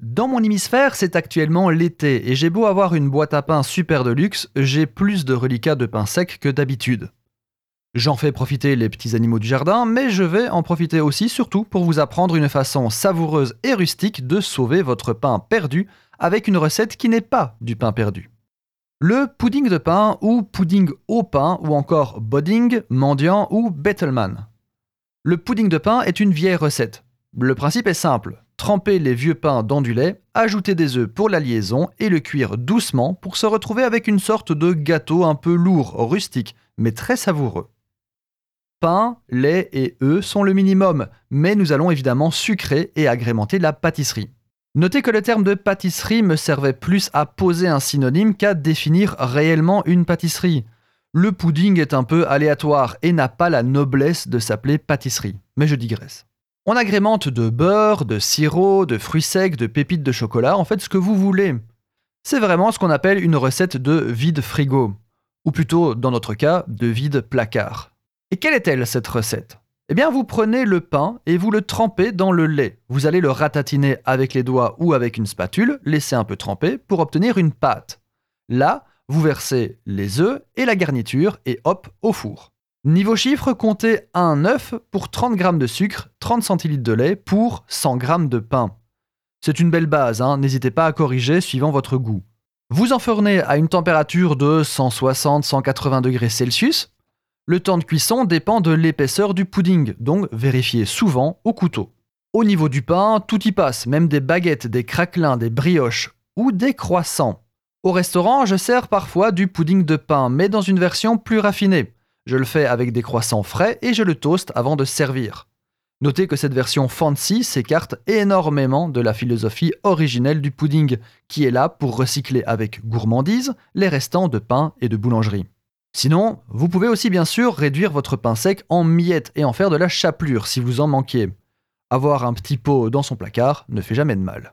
Dans mon hémisphère, c'est actuellement l'été et j'ai beau avoir une boîte à pain super de luxe, j'ai plus de reliquats de pain sec que d'habitude. J'en fais profiter les petits animaux du jardin, mais je vais en profiter aussi surtout pour vous apprendre une façon savoureuse et rustique de sauver votre pain perdu avec une recette qui n'est pas du pain perdu. Le pudding de pain ou pudding au pain ou encore bodding, mendiant ou bettleman. Le pudding de pain est une vieille recette. Le principe est simple tremper les vieux pains dans du lait, ajouter des œufs pour la liaison et le cuire doucement pour se retrouver avec une sorte de gâteau un peu lourd, rustique, mais très savoureux. Pain, lait et œufs sont le minimum, mais nous allons évidemment sucrer et agrémenter la pâtisserie. Notez que le terme de pâtisserie me servait plus à poser un synonyme qu'à définir réellement une pâtisserie. Le pudding est un peu aléatoire et n'a pas la noblesse de s'appeler pâtisserie, mais je digresse. On agrémente de beurre, de sirop, de fruits secs, de pépites de chocolat, en fait ce que vous voulez. C'est vraiment ce qu'on appelle une recette de vide frigo, ou plutôt dans notre cas de vide placard. Et quelle est-elle cette recette? Eh bien vous prenez le pain et vous le trempez dans le lait. Vous allez le ratatiner avec les doigts ou avec une spatule, laisser un peu tremper pour obtenir une pâte. Là, vous versez les œufs et la garniture et hop au four. Niveau chiffre, comptez un œuf pour 30 g de sucre, 30 cl de lait pour 100 g de pain. C'est une belle base, hein, n'hésitez pas à corriger suivant votre goût. Vous enfournez à une température de 160-180 degrés Celsius. Le temps de cuisson dépend de l'épaisseur du pudding, donc vérifiez souvent au couteau. Au niveau du pain, tout y passe, même des baguettes, des craquelins, des brioches ou des croissants. Au restaurant, je sers parfois du pudding de pain, mais dans une version plus raffinée. Je le fais avec des croissants frais et je le toast avant de servir. Notez que cette version fancy s'écarte énormément de la philosophie originelle du pudding, qui est là pour recycler avec gourmandise les restants de pain et de boulangerie. Sinon, vous pouvez aussi bien sûr réduire votre pain sec en miettes et en faire de la chapelure si vous en manquiez. Avoir un petit pot dans son placard ne fait jamais de mal.